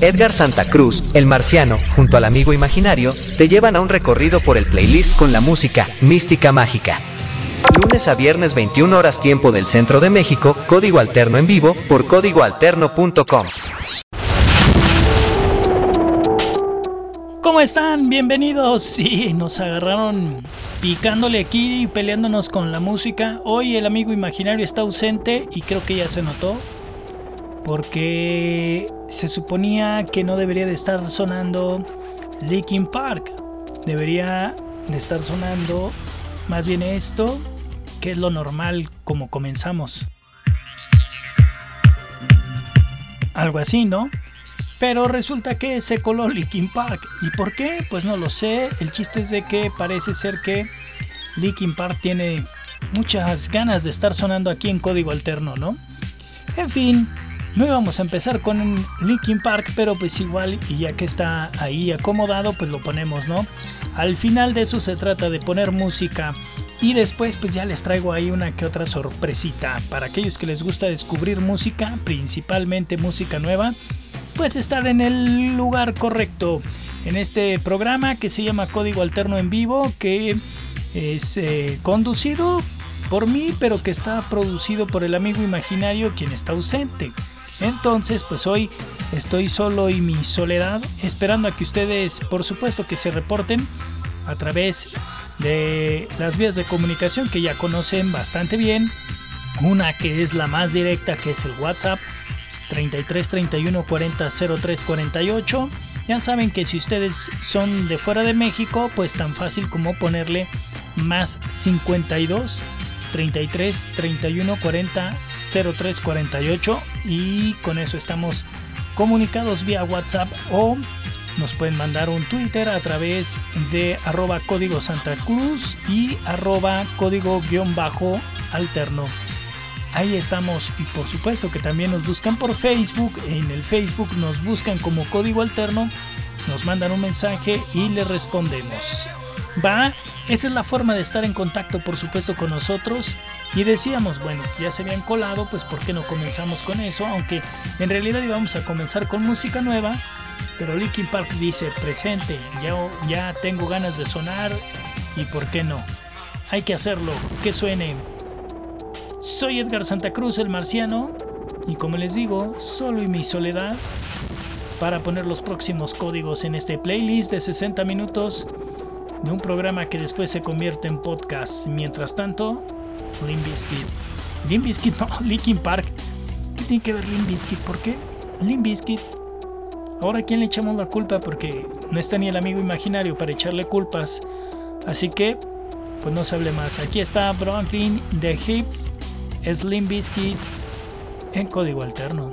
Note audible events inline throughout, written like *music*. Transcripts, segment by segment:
Edgar Santa Cruz, el marciano, junto al amigo imaginario, te llevan a un recorrido por el playlist con la música Mística Mágica. Lunes a viernes 21 horas tiempo del centro de México, código alterno en vivo por códigoalterno.com. ¿Cómo están? Bienvenidos. Sí, nos agarraron picándole aquí y peleándonos con la música. Hoy el amigo imaginario está ausente y creo que ya se notó. Porque se suponía que no debería de estar sonando Linkin Park. Debería de estar sonando más bien esto, que es lo normal como comenzamos. Algo así, ¿no? Pero resulta que se coló Linkin Park. ¿Y por qué? Pues no lo sé. El chiste es de que parece ser que Linkin Park tiene muchas ganas de estar sonando aquí en código alterno, ¿no? En fin, no íbamos a empezar con Linkin Park, pero pues igual, y ya que está ahí acomodado, pues lo ponemos, ¿no? Al final de eso se trata de poner música. Y después pues ya les traigo ahí una que otra sorpresita. Para aquellos que les gusta descubrir música, principalmente música nueva, pues estar en el lugar correcto en este programa que se llama Código Alterno en Vivo, que es eh, conducido por mí, pero que está producido por el amigo imaginario quien está ausente. Entonces, pues hoy estoy solo y mi soledad, esperando a que ustedes, por supuesto, que se reporten a través de las vías de comunicación que ya conocen bastante bien. Una que es la más directa, que es el WhatsApp 33 31 40 03 48. Ya saben que si ustedes son de fuera de México, pues tan fácil como ponerle más 52 33 31 40 03 48 y con eso estamos comunicados vía WhatsApp o nos pueden mandar un Twitter a través de arroba código Santa Cruz y arroba código guion bajo alterno. Ahí estamos y por supuesto que también nos buscan por Facebook. En el Facebook nos buscan como código alterno, nos mandan un mensaje y le respondemos. Va, esa es la forma de estar en contacto por supuesto con nosotros. Y decíamos, bueno, ya se habían colado, pues ¿por qué no comenzamos con eso? Aunque en realidad íbamos a comenzar con música nueva. Pero Linkin Park dice, presente, ya, ya tengo ganas de sonar y ¿por qué no? Hay que hacerlo, que suene soy Edgar Santa Cruz, el marciano, y como les digo, solo y mi soledad, para poner los próximos códigos en este playlist de 60 minutos de un programa que después se convierte en podcast. Mientras tanto, Limbiskit. Limbiskit, *laughs* no, Linkin Park. ¿Qué tiene que ver Limbiskit? ¿Por qué? Limbiskit. Ahora, ¿a quién le echamos la culpa? Porque no está ni el amigo imaginario para echarle culpas. Así que, pues no se hable más. Aquí está Bronklin The Hips Slim Biscuit en código alterno.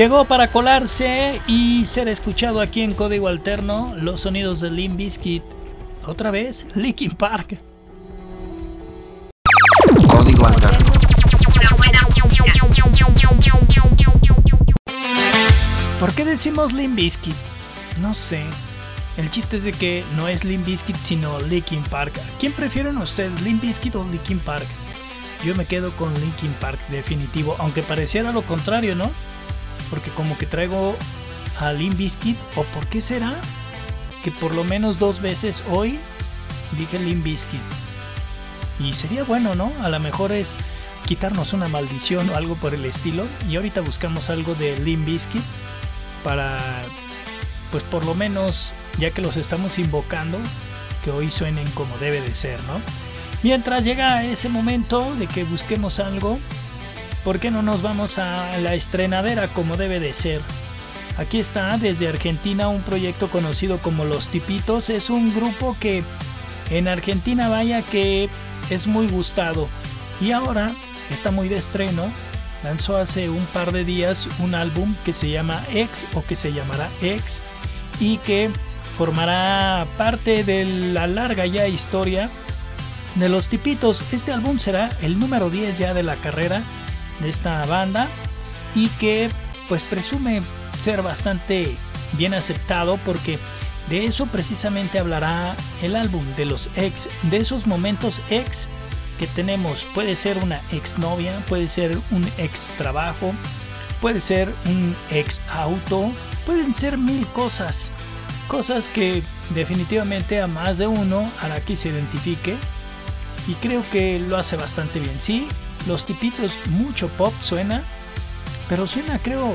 Llegó para colarse y ser escuchado aquí en Código Alterno los sonidos de Limp Bizkit. Otra vez, *laughs* Linkin Park. Código Alterno. ¿Por qué decimos Limp Bizkit? No sé. El chiste es de que no es Limp Bizkit sino Linkin Park. ¿Quién prefieren ustedes, Limp Bizkit o Linkin Park? Yo me quedo con Linkin Park definitivo, aunque pareciera lo contrario, ¿no? Porque como que traigo a Limp Bizkit, o por qué será que por lo menos dos veces hoy dije Limp Bizkit. Y sería bueno, ¿no? A lo mejor es quitarnos una maldición o algo por el estilo. Y ahorita buscamos algo de Limp Bizkit para, pues por lo menos, ya que los estamos invocando, que hoy suenen como debe de ser, ¿no? Mientras llega ese momento de que busquemos algo, ¿por qué no nos vamos a la estrenadera como debe de ser? Aquí está desde Argentina un proyecto conocido como Los Tipitos. Es un grupo que en Argentina vaya que es muy gustado. Y ahora está muy de estreno. Lanzó hace un par de días un álbum que se llama X o que se llamará X y que formará parte de la larga ya historia de los tipitos. Este álbum será el número 10 ya de la carrera de esta banda y que pues presume ser bastante bien aceptado porque de eso precisamente hablará el álbum de los ex, de esos momentos ex que tenemos. Puede ser una ex novia, puede ser un ex trabajo, puede ser un ex auto, pueden ser mil cosas. Cosas que definitivamente a más de uno hará que se identifique y creo que lo hace bastante bien. Sí, los tipitos, mucho pop suena, pero suena creo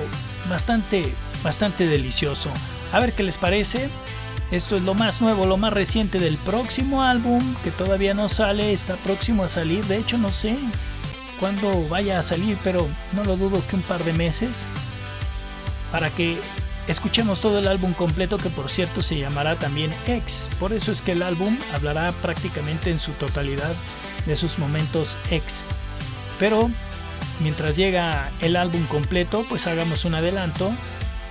bastante, bastante delicioso. A ver qué les parece. Esto es lo más nuevo, lo más reciente del próximo álbum que todavía no sale, está próximo a salir. De hecho, no sé cuándo vaya a salir, pero no lo dudo que un par de meses. Para que escuchemos todo el álbum completo, que por cierto se llamará también X. Por eso es que el álbum hablará prácticamente en su totalidad de sus momentos X. Pero mientras llega el álbum completo, pues hagamos un adelanto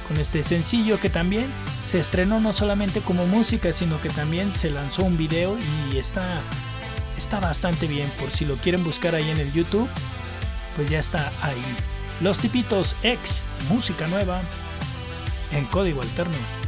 con este sencillo que también se estrenó no solamente como música, sino que también se lanzó un video y está, está bastante bien. Por si lo quieren buscar ahí en el YouTube, pues ya está ahí. Los tipitos ex, música nueva, en código alterno.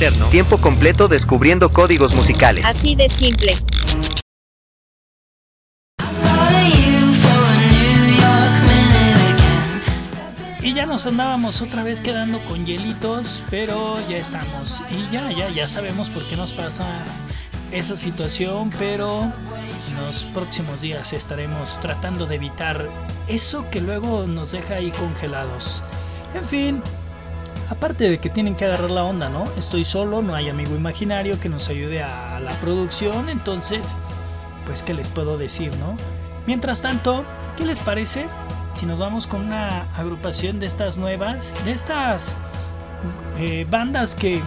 Alterno. Tiempo completo descubriendo códigos musicales. Así de simple. Y ya nos andábamos otra vez quedando con hielitos, pero ya estamos. Y ya, ya, ya sabemos por qué nos pasa esa situación, pero en los próximos días estaremos tratando de evitar eso que luego nos deja ahí congelados. En fin, aparte de que tienen que agarrar la onda, ¿no? Estoy solo, no hay amigo imaginario que nos ayude a la producción, entonces, pues, ¿qué les puedo decir, no? Mientras tanto, ¿qué les parece si nos vamos con una agrupación de estas nuevas, de estas eh, bandas que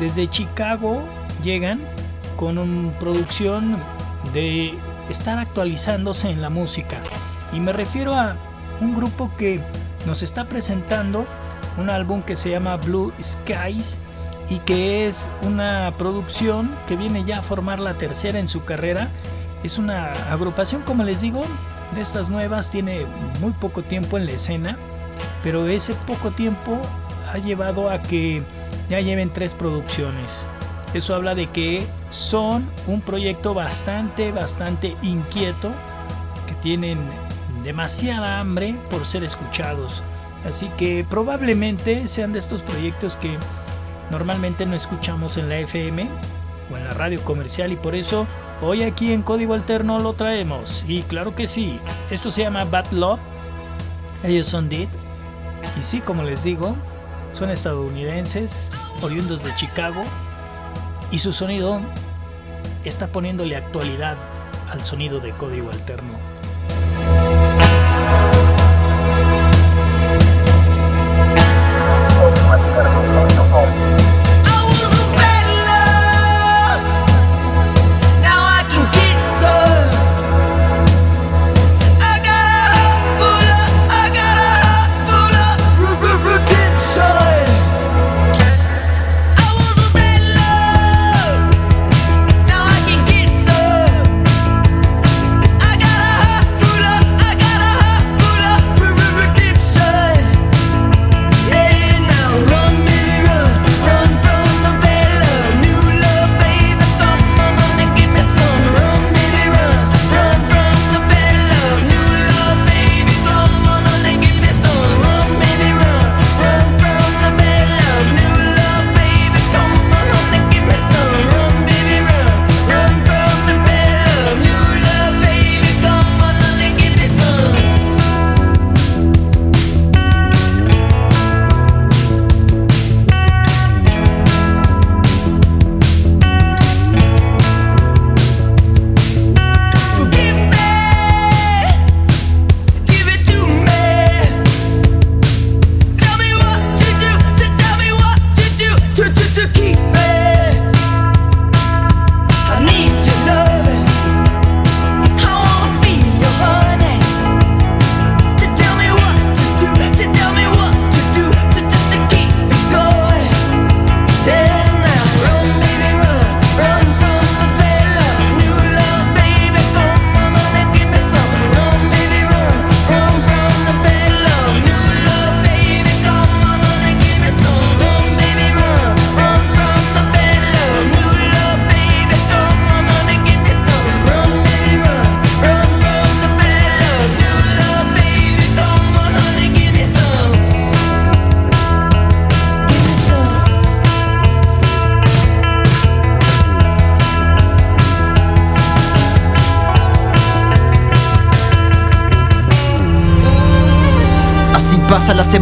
desde Chicago llegan con una producción de estar actualizándose en la música? Y me refiero a un grupo que nos está presentando un álbum que se llama Blue Skies y que es una producción que viene ya a formar la tercera en su carrera. Es una agrupación, como les digo, de estas nuevas, tiene muy poco tiempo en la escena, pero ese poco tiempo ha llevado a que ya lleven tres producciones. Eso habla de que son un proyecto bastante, bastante inquieto, que tienen demasiada hambre por ser escuchados. Así que probablemente sean de estos proyectos que normalmente no escuchamos en la FM o en la radio comercial y por eso hoy aquí en Código Alterno lo traemos. Y claro que sí, esto se llama Bad Love. Ellos son Did. Y sí, como les digo, son estadounidenses, oriundos de Chicago. Y su sonido está poniéndole actualidad al sonido de Código Alterno.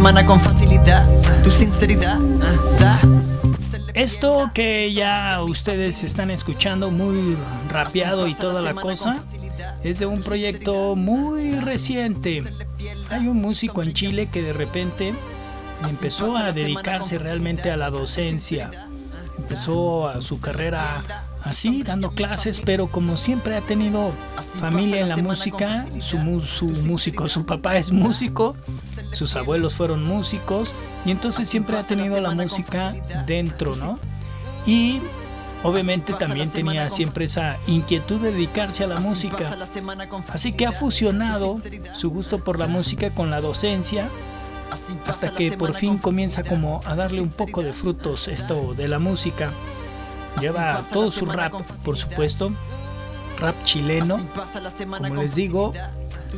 Con facilidad. Tu sinceridad. Esto que ya ustedes están escuchando muy rapeado y toda la cosa es de un proyecto muy reciente. Hay un músico en Chile que de repente empezó a dedicarse realmente a la docencia. Empezó a su carrera así, dando clases, pero como siempre ha tenido familia en la música, su, su músico, su papá es músico, sus abuelos fueron músicos y entonces siempre ha tenido la música dentro, ¿no? Y obviamente también tenía siempre esa inquietud de dedicarse a la música. Así que ha fusionado su gusto por la música con la docencia hasta que por fin comienza como a darle un poco de frutos esto de la música. Lleva todo su rap, por supuesto, rap chileno. Como les digo,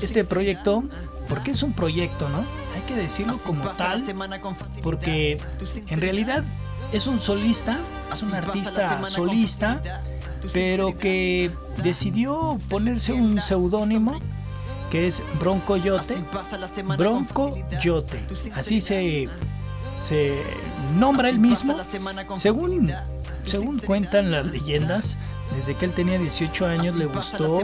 este proyecto, porque es un proyecto, ¿no? Hay que decirlo como tal, porque en realidad es un solista, es un artista solista, pero que decidió ponerse un seudónimo que es Bronco Yote. Bronco Yote. Así se, se nombra él mismo. Según, según cuentan las leyendas, desde que él tenía 18 años le gustó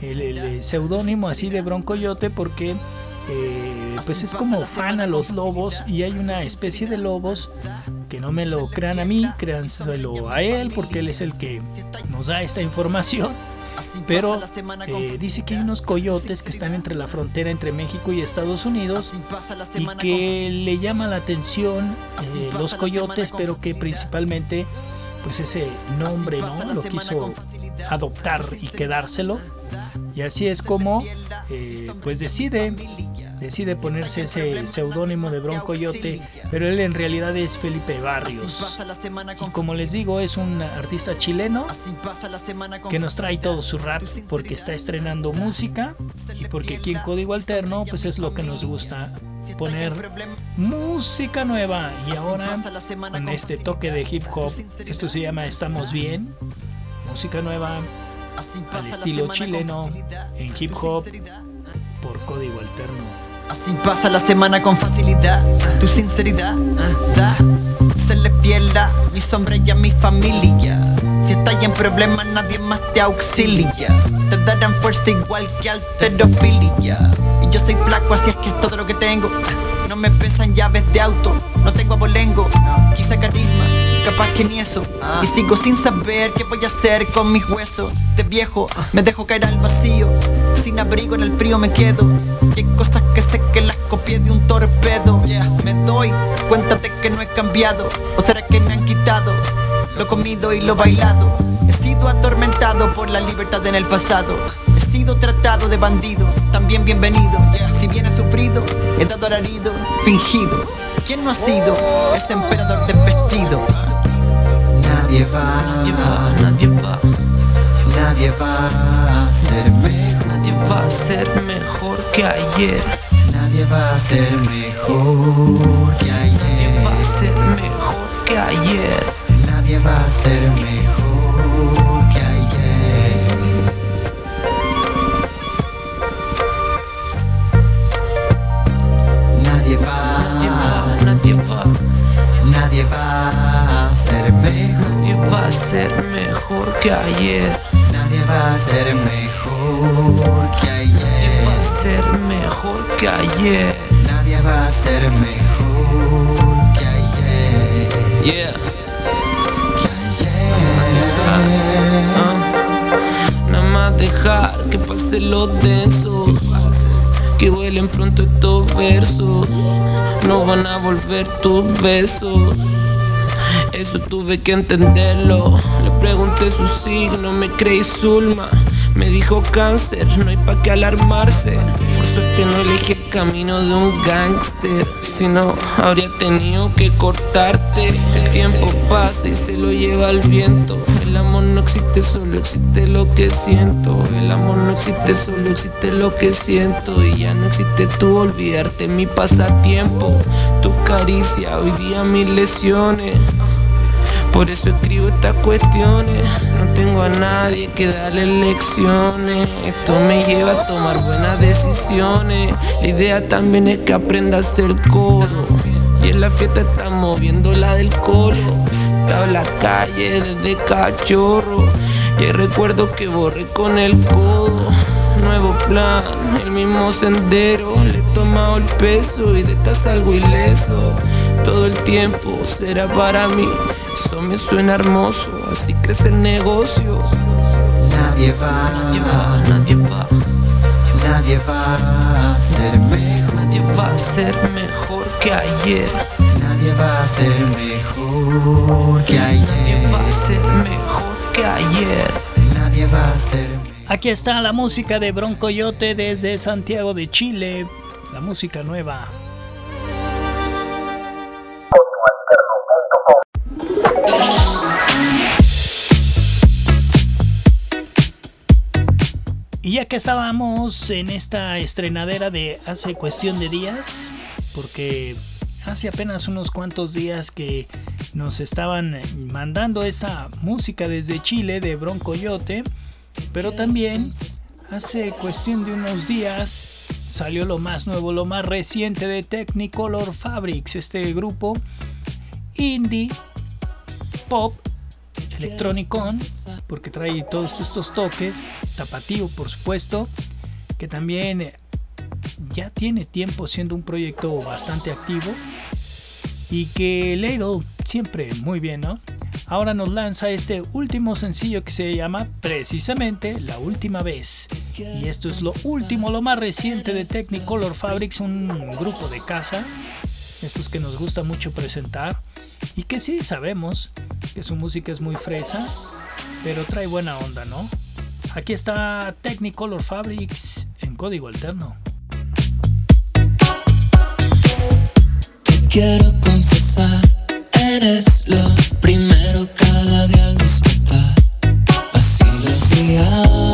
el, seudónimo así de Bronco Yote porque eh, pues es como fan a los lobos y hay una especie de lobos que no me lo crean a mí, créanselo a él porque él es el que nos da esta información. Pero eh, dice que hay unos coyotes que están entre la frontera entre México y Estados Unidos y que le llama la atención eh, los coyotes, pero que principalmente pues ese nombre no lo quiso adoptar y quedárselo. Y así es como eh, pues decide decide ponerse ese seudónimo de Bronco Yote, pero él en realidad es Felipe Barrios. Y como les digo, es un artista chileno que nos trae todo su rap porque está estrenando música y porque aquí en Código Alterno pues es lo que nos gusta poner música nueva. Y ahora con este toque de hip hop, esto se llama Estamos Bien, música nueva al estilo chileno en hip hop por código alterno. Así pasa la semana con facilidad. Tu sinceridad da, se le pierda mi sombra y a mi familia. Si estás en problemas, nadie más te auxilia. Te darán fuerza igual que alterofilia. Y yo soy flaco, así es que es todo lo que tengo. No me pesan llaves de auto, no tengo abolengo. Quizá carisma, capaz que ni eso. Y sigo sin saber qué voy a hacer con mis huesos. De viejo me dejo caer al vacío. Sin abrigo en el frío me quedo. Y hay cosas que sé que las copié de un torpedo. Me doy cuenta de que no he cambiado. ¿O será que me han quitado lo comido y lo bailado? He sido atormentado por la libertad en el pasado. He sido tratado de bandido, también bienvenido. Si bien he sufrido, he dado alarido, fingido. ¿Quién no ha sido ese emperador desvestido? Nadie va, nadie va, nadie va. Nadie va a ser mejor. Nadie va a ser mejor que ayer. Nadie va a ser mejor que ayer. Nadie va a ser mejor que ayer. Nadie va a ser mejor que ayer. Nadie va, Nadie va, nadie va, nadie va a ser mejor. nadie va a ser mejor que ayer. Nadie va a ser mejor que Nadie va a ayer. ser mejor que ayer. Nadie va a ser mejor que ayer. Yeah. Que ayer. Ah. Nada más dejar que pasen los densos. Que vuelen pronto estos versos. No van a volver tus besos. Eso tuve que entenderlo. Le pregunté su signo, me creí Zulma. Me dijo cáncer, no hay pa' qué alarmarse. Por suerte no elegí el camino de un gángster. Si no, habría tenido que cortarte. El tiempo pasa y se lo lleva el viento. El amor no existe, solo existe lo que siento. El amor no existe, solo existe lo que siento. Y ya no existe tú, olvidarte mi pasatiempo. Tu caricia, hoy día mis lesiones. Por eso escribo estas cuestiones. No tengo a nadie que darle lecciones. Esto me lleva a tomar buenas decisiones. La idea también es que aprendas el coro. Y en la fiesta estamos viendo la del coro. Estaba en la calle desde cachorro. Y recuerdo que borré con el codo. Nuevo plan, el mismo sendero. Le he tomado el peso y de esta salgo ileso. Todo el tiempo será para mí. Eso me suena hermoso, así crece el negocio. Nadie va, Nadie va, nadie va, nadie va a ser mejor. nadie va a ser mejor que ayer. Nadie va a ser mejor que Nadie ayer. va a ser mejor que ayer. Nadie va a ser mejor. Aquí está la música de Broncoyote desde Santiago de Chile, la música nueva. Ya que estábamos en esta estrenadera de hace cuestión de días, porque hace apenas unos cuantos días que nos estaban mandando esta música desde Chile de Broncoyote, pero también hace cuestión de unos días salió lo más nuevo, lo más reciente de Technicolor Fabrics, este grupo indie pop electrónico, porque trae todos estos toques, tapatío por supuesto, que también ya tiene tiempo siendo un proyecto bastante activo y que le ha ido siempre muy bien, ¿no? Ahora nos lanza este último sencillo que se llama precisamente La Última Vez. Y esto es lo último, lo más reciente de Technicolor Fabrics, un grupo de casa, estos que nos gusta mucho presentar y que sí sabemos que su música es muy fresa, pero trae buena onda, ¿no? Aquí está Technicolor Fabrics en código alterno. Te quiero confesar, eres lo primero cada día al despertar. Así los días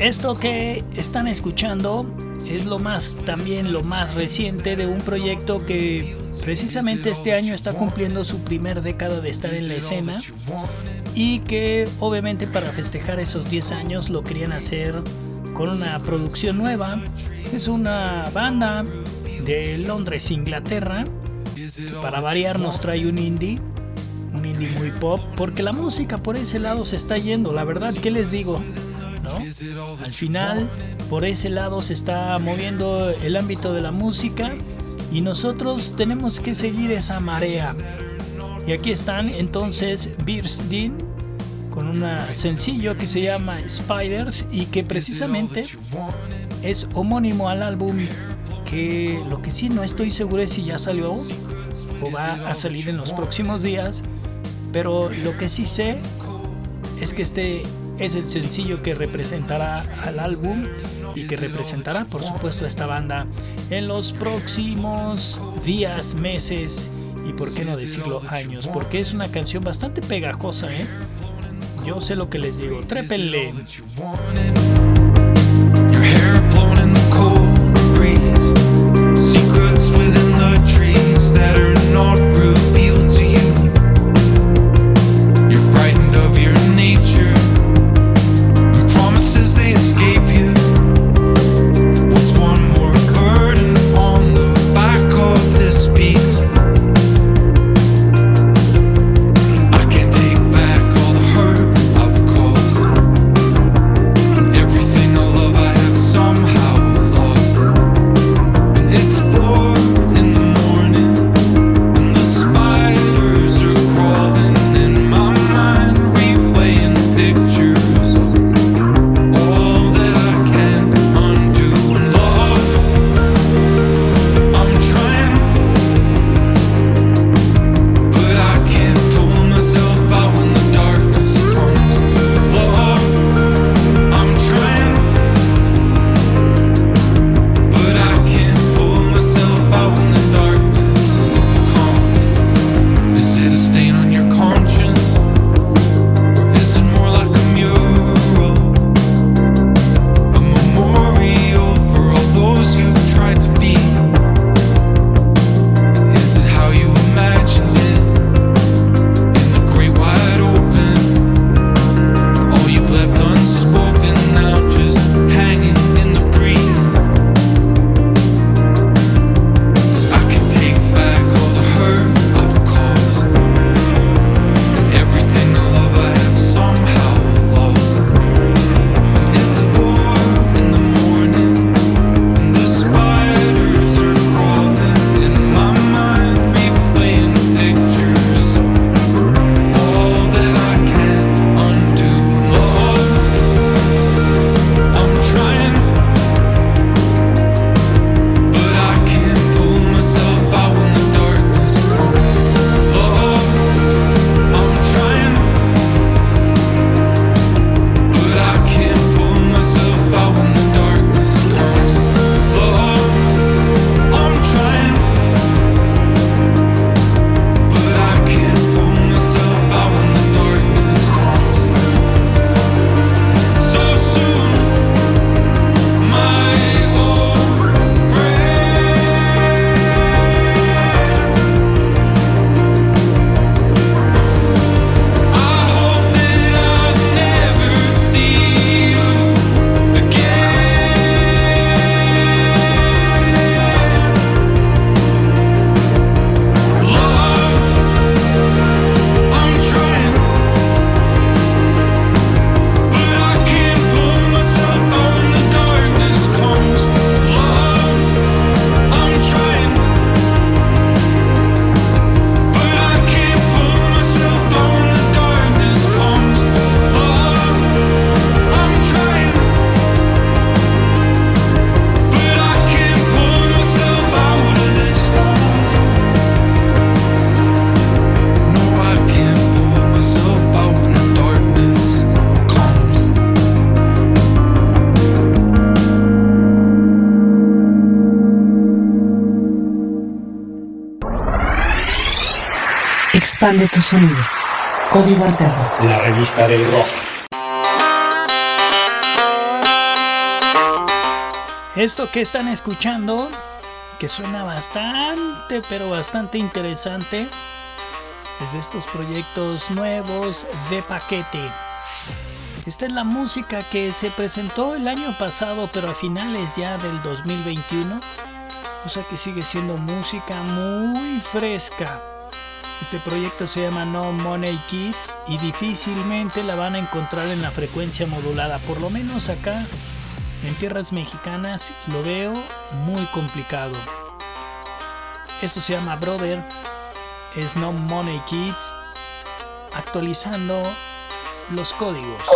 Esto que están escuchando es lo más, también lo más reciente de un proyecto que precisamente este año está cumpliendo su primer década de estar en la escena y que obviamente para festejar esos 10 años lo querían hacer con una producción nueva. Es una banda de Londres, Inglaterra. para variar nos trae un indie indie muy pop, porque la música por ese lado se está yendo, la verdad, ¿qué les digo? ¿No? Al final, por ese lado se está moviendo el ámbito de la música y nosotros tenemos que seguir esa marea. Y aquí están entonces Beers Dean con un sencillo que se llama Spiders y que precisamente es homónimo al álbum que lo que sí no estoy seguro es si ya salió o va a salir en los próximos días, pero lo que sí sé es que este es el sencillo que representará al álbum y que representará por supuesto a esta banda en los próximos días, meses y por qué no decirlo años, porque es una canción bastante pegajosa, ¿eh? Yo sé lo que les digo, trépenle. Expande sonido. Código Alterno. La revista del rock. Esto que están escuchando, que suena bastante, pero bastante interesante, es de estos proyectos nuevos de paquete. Esta es la música que se presentó el año pasado, pero a finales ya del 2021. O sea que sigue siendo música muy fresca. Este proyecto se llama No Money Kids y difícilmente la van a encontrar en la frecuencia modulada. Por lo menos acá en tierras mexicanas lo veo muy complicado. Esto se llama Brother, es No Money Kids, actualizando los códigos.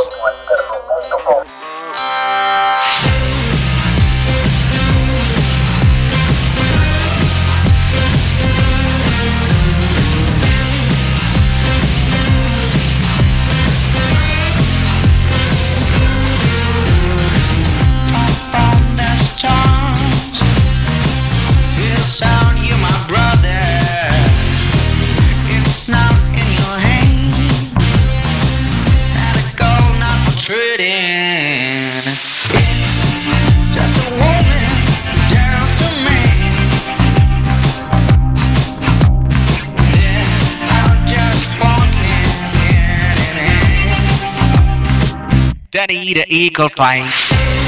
the eagle pines.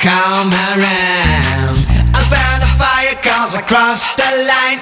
come around. I burn the fire cause across the line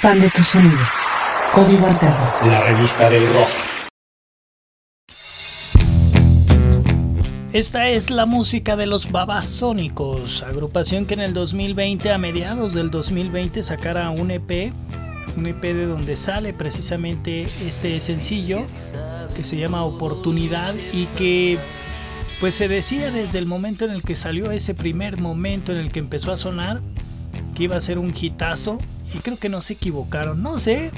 Expande tu sonido. Código Alterno. La revista del rock. Esta es la música de los Babasónicos, agrupación que en el 2020, a mediados del 2020, sacara un EP, un EP de donde sale precisamente este sencillo que se llama Oportunidad y que pues se decía desde el momento en el que salió ese primer momento en el que empezó a sonar que iba a ser un hitazo y creo que no se equivocaron. No sé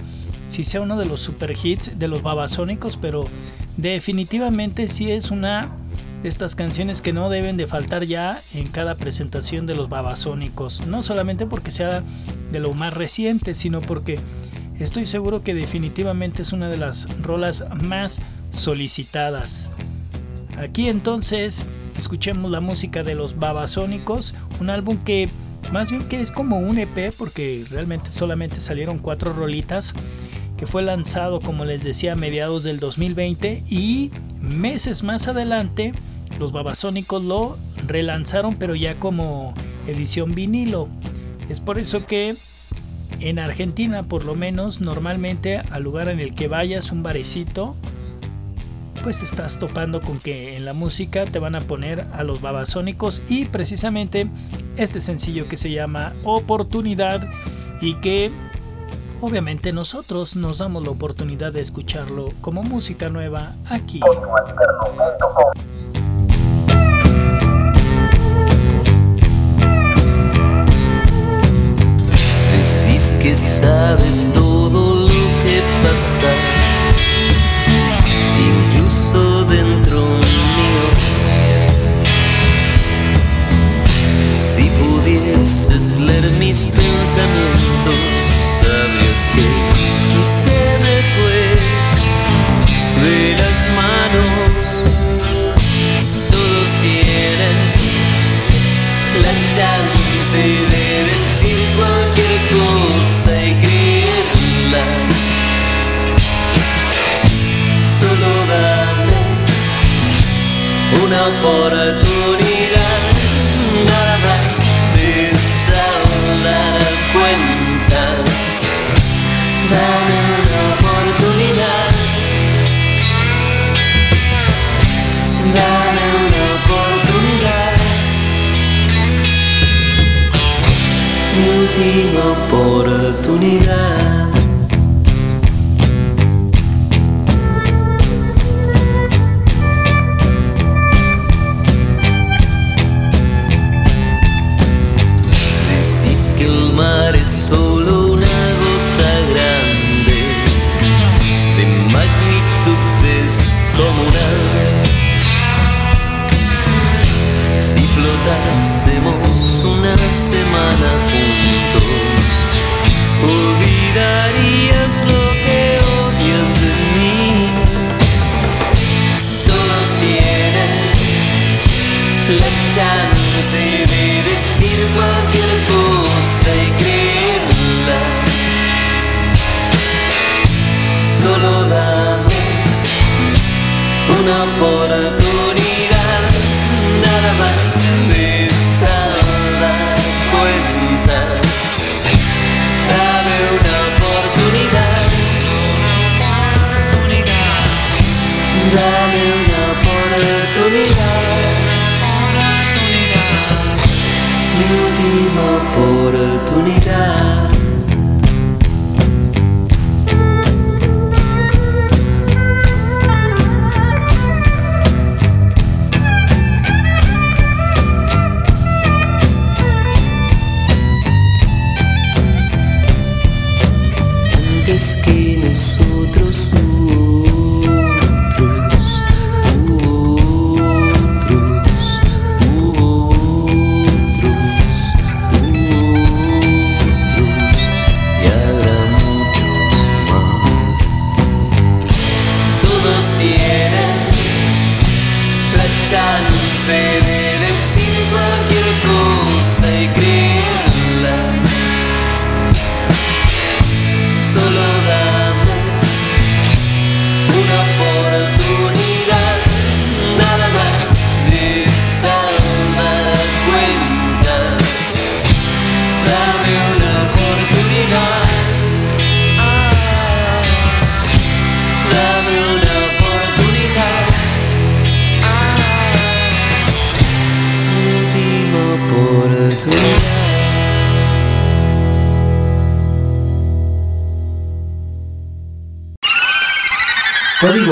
si sea uno de los super hits de los babasónicos, pero definitivamente sí es una de estas canciones que no deben de faltar ya en cada presentación de los babasónicos. No solamente porque sea de lo más reciente, sino porque estoy seguro que definitivamente es una de las rolas más solicitadas. Aquí entonces escuchemos la música de los babasónicos, un álbum que más bien que es como un EP porque realmente solamente salieron cuatro rolitas que fue lanzado como les decía a mediados del 2020 y meses más adelante los babasónicos lo relanzaron pero ya como edición vinilo. Es por eso que en Argentina por lo menos normalmente al lugar en el que vayas un barecito pues estás topando con que en la música te van a poner a los babasónicos y precisamente este sencillo que se llama Oportunidad y que obviamente nosotros nos damos la oportunidad de escucharlo como música nueva aquí. Decís que sabes todo lo que pasa, dentro mío. Si pudieses leer mis pensamientos, sabes que se me fue de las manos. Todos tienen la chance de oportunidad, nada más de saldar cuentas. Dame una oportunidad. Dame una oportunidad. Mi última oportunidad.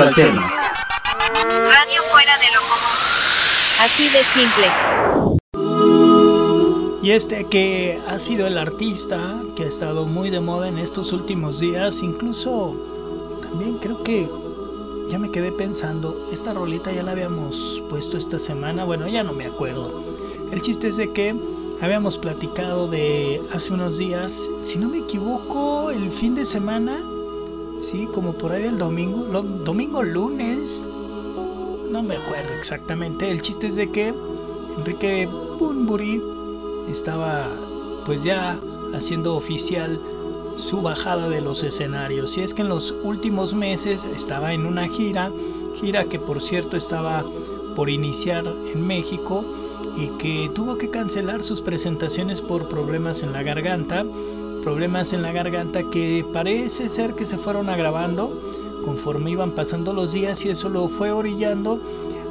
Alterno. Radio fuera de lo común. Así de simple. Y este que ha sido el artista que ha estado muy de moda en estos últimos días, incluso también creo que ya me quedé pensando, esta rolita ya la habíamos puesto esta semana, bueno, ya no me acuerdo. El chiste es de que habíamos platicado de hace unos días, si no me equivoco, el fin de semana, sí, como por ahí del domingo, domingo lunes, no me acuerdo exactamente. El chiste es de que Enrique Bunbury estaba pues ya haciendo oficial su bajada de los escenarios. Y es que en los últimos meses estaba en una gira, gira que por cierto estaba por iniciar en México y que tuvo que cancelar sus presentaciones por problemas en la garganta, problemas en la garganta que parece ser que se fueron agravando conforme iban pasando los días y eso lo fue orillando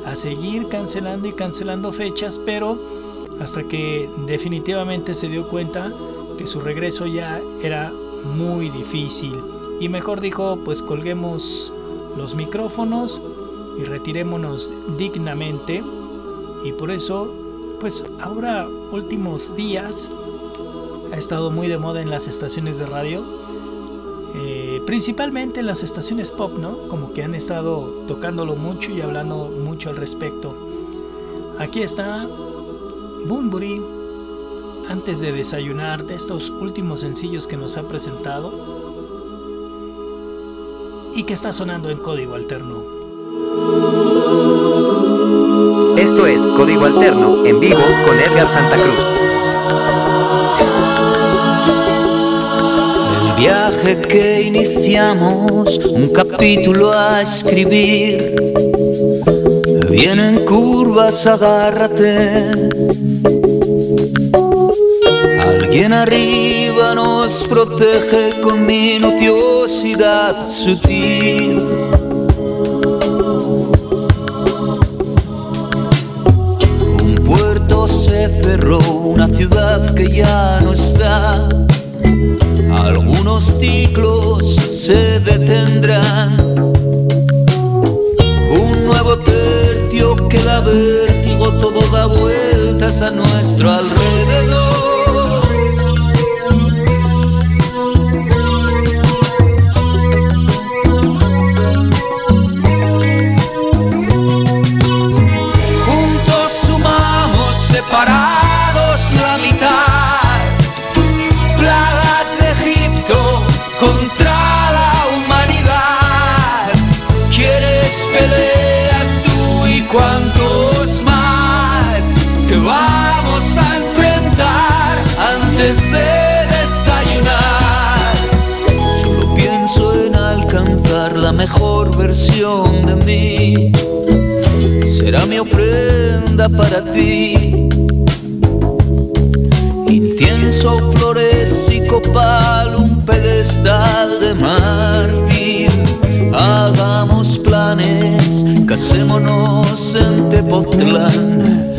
a seguir cancelando y cancelando fechas, pero hasta que definitivamente se dio cuenta que su regreso ya era muy difícil. Y mejor dijo, pues colguemos los micrófonos y retirémonos dignamente. Y por eso, pues ahora últimos días ha estado muy de moda en las estaciones de radio. Eh, principalmente en las estaciones pop, ¿no? Como que han estado tocándolo mucho y hablando mucho al respecto. Aquí está Bunbury antes de desayunar de estos últimos sencillos que nos ha presentado y que está sonando en código alterno. Esto es Código Alterno en vivo con Edgar Santa Cruz. Viaje que iniciamos, un capítulo a escribir. Vienen curvas, agárrate. Alguien arriba nos protege con minuciosidad sutil. Un puerto se cerró, una ciudad que ya no está. Algunos ciclos se detendrán. Un nuevo tercio que da vértigo, todo da vueltas a nuestro alrededor. Ofrenda para ti. Incienso, flores y copal, un pedestal de marfil. Hagamos planes, casémonos en Tepoztlán.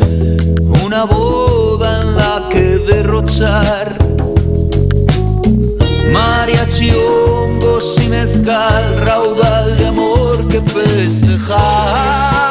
Una boda en la que derrochar mariachi, hongos y mezcal, raudal de amor que festejar.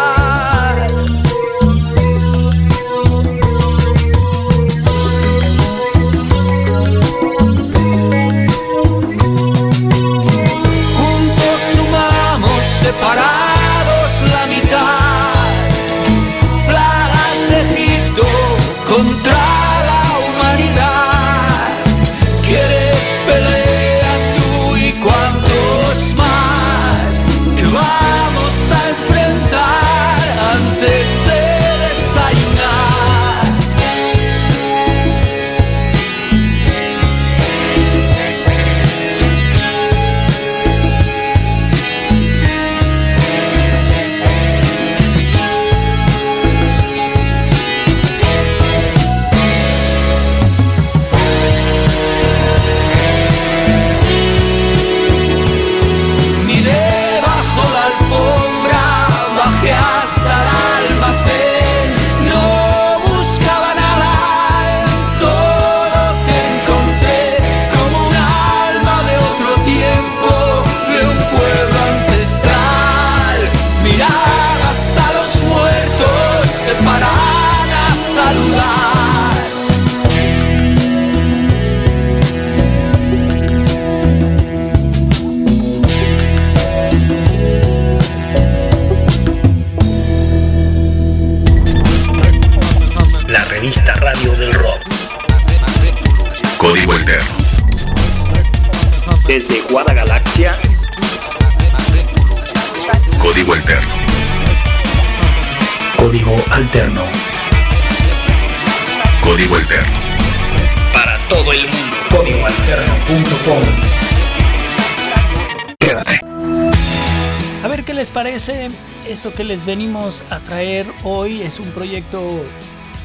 Esto que les venimos a traer hoy es un proyecto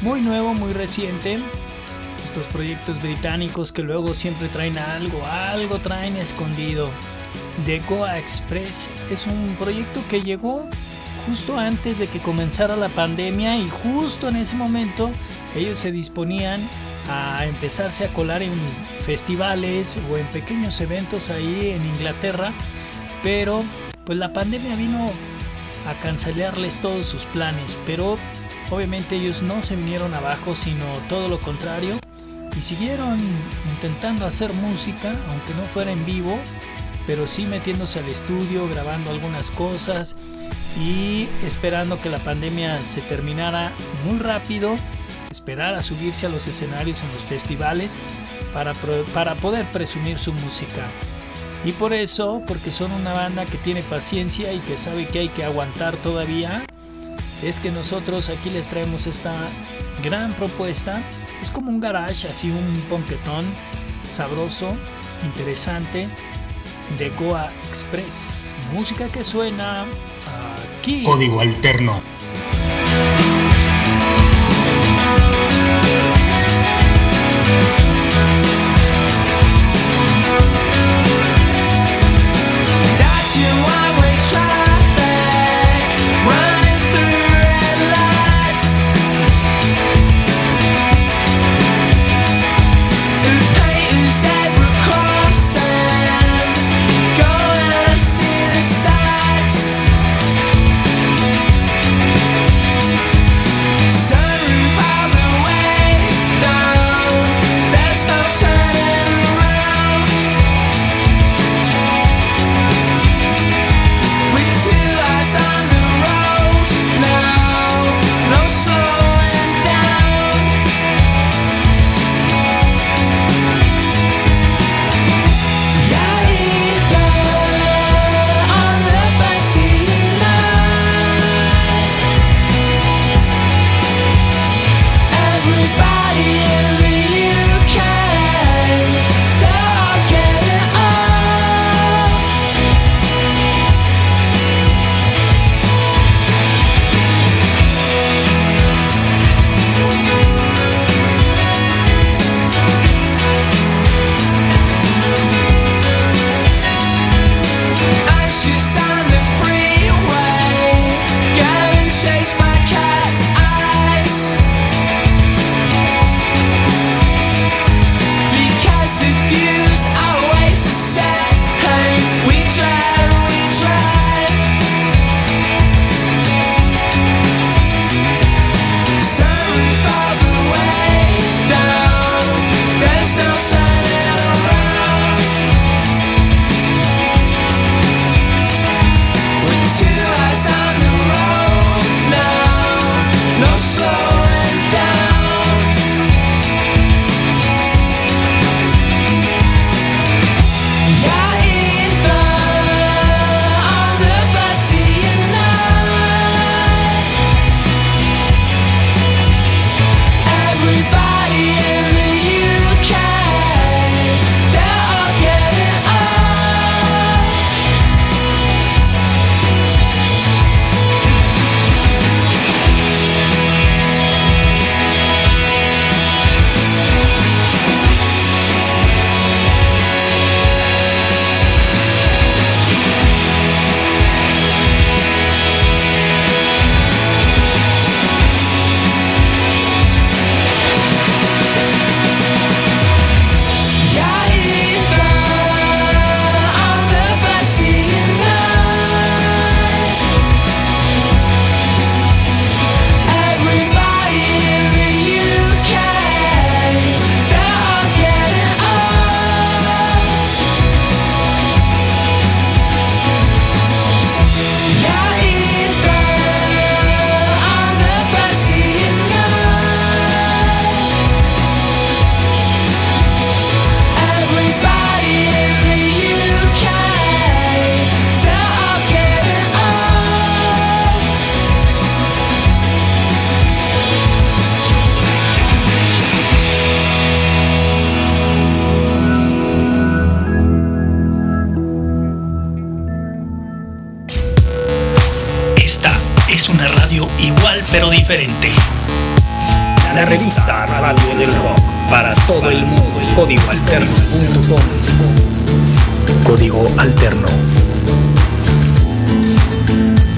muy nuevo, muy reciente. Estos proyectos británicos que luego siempre traen algo, algo traen escondido. The Goa Express es un proyecto que llegó justo antes de que comenzara la pandemia y justo en ese momento ellos se disponían a empezarse a colar en festivales o en pequeños eventos ahí en Inglaterra, pero pues la pandemia vino a cancelarles todos sus planes, pero obviamente ellos no se vinieron abajo, sino todo lo contrario, y siguieron intentando hacer música, aunque no fuera en vivo, pero sí metiéndose al estudio, grabando algunas cosas y esperando que la pandemia se terminara muy rápido, esperar a subirse a los escenarios en los festivales para, para poder presumir su música. Y por eso, porque son una banda que tiene paciencia y que sabe que hay que aguantar todavía, es que nosotros aquí les traemos esta gran propuesta. Es como un garage, así un ponquetón sabroso, interesante, de Goa Express. Música que suena aquí. Código alterno. La revista Radio del Rock para todo el mundo. El código alterno. Código alterno.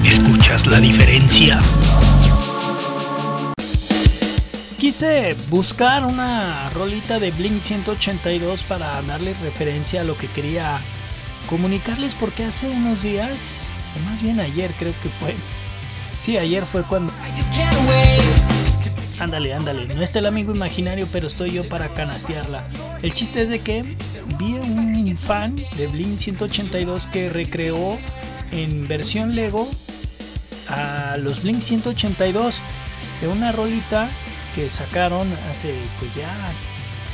¿Escuchas la diferencia? Quise buscar una rolita de Blink 182 para darle referencia a lo que quería comunicarles porque hace unos días, o más bien ayer creo que fue, sí, ayer fue cuando Ándale, ándale, no está el amigo imaginario, pero estoy yo para canastearla. El chiste es de que vi un fan de Blink 182 que recreó en versión Lego a los Blink 182 de una rolita que sacaron hace, pues ya,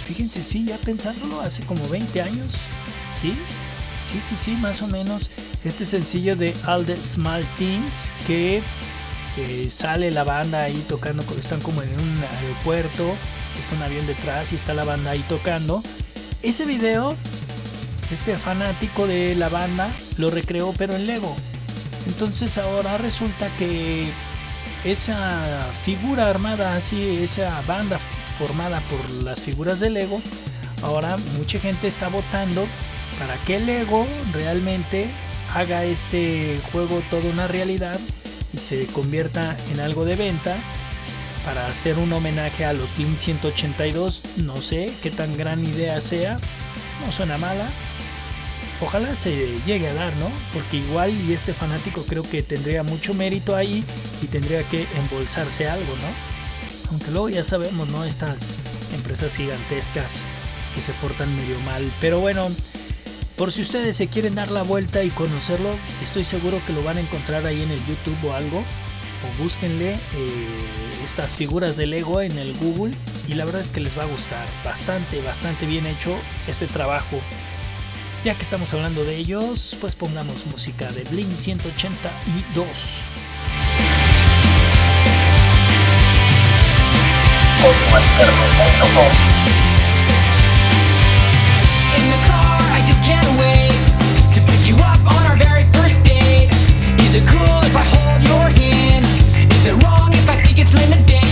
fíjense, sí, ya pensándolo, hace como 20 años, ¿sí? Sí, sí, sí, más o menos. Este sencillo de All the Small Things que eh, sale la banda ahí tocando, están como en un aeropuerto, es un avión detrás y está la banda ahí tocando. Ese video, este fanático de la banda lo recreó pero en Lego. Entonces ahora resulta que esa figura armada así, esa banda formada por las figuras de Lego, ahora mucha gente está votando para que Lego realmente haga este juego toda una realidad se convierta en algo de venta para hacer un homenaje a los Blink 182. No sé qué tan gran idea sea, no suena mala, ojalá se llegue a dar, ¿no? Porque igual y este fanático creo que tendría mucho mérito ahí y tendría que embolsarse algo, ¿no? Aunque luego ya sabemos, ¿no? Estas empresas gigantescas que se portan medio mal. Pero bueno, por si ustedes se quieren dar la vuelta y conocerlo, estoy seguro que lo van a encontrar ahí en el YouTube o algo. O búsquenle eh, estas figuras de Lego en el Google y la verdad es que les va a gustar. Bastante, bastante bien hecho este trabajo. Ya que estamos hablando de ellos, pues pongamos música de Blink 182. In if I hold your hand? Is it wrong if I think it's to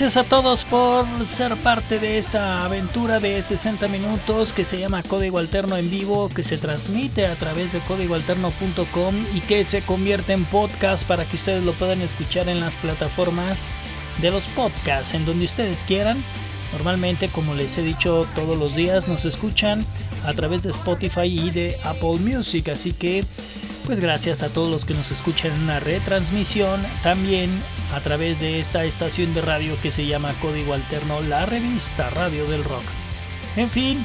Gracias a todos por ser parte de esta aventura de 60 minutos que se llama Código Alterno en vivo, que se transmite a través de códigoalterno.com y que se convierte en podcast para que ustedes lo puedan escuchar en las plataformas de los podcasts, en donde ustedes quieran. Normalmente, como les he dicho todos los días, nos escuchan a través de Spotify y de Apple Music, así que pues gracias a todos los que nos escuchan en una retransmisión, también a través de esta estación de radio que se llama Código Alterno, la revista Radio del Rock. En fin,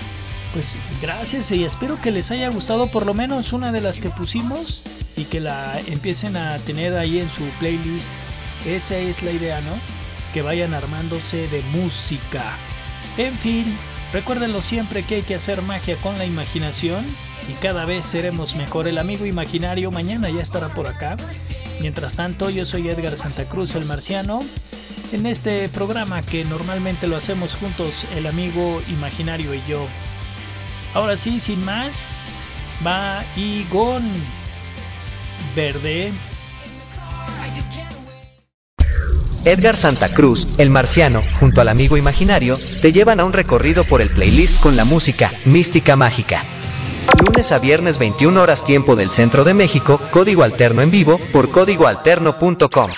pues gracias y espero que les haya gustado por lo menos una de las que pusimos y que la empiecen a tener ahí en su playlist. Esa es la idea, ¿no? Que vayan armándose de música. En fin, recuérdenlo siempre que hay que hacer magia con la imaginación y cada vez seremos mejor. El amigo imaginario mañana ya estará por acá. Mientras tanto, yo soy Edgar Santa Cruz, el marciano. En este programa que normalmente lo hacemos juntos, el amigo imaginario y yo. Ahora sí, sin más, va Igon Verde. Edgar Santa Cruz, el marciano, junto al amigo imaginario, te llevan a un recorrido por el playlist con la música Mística Mágica. Lunes a viernes 21 horas tiempo del centro de México, código alterno en vivo por códigoalterno.com.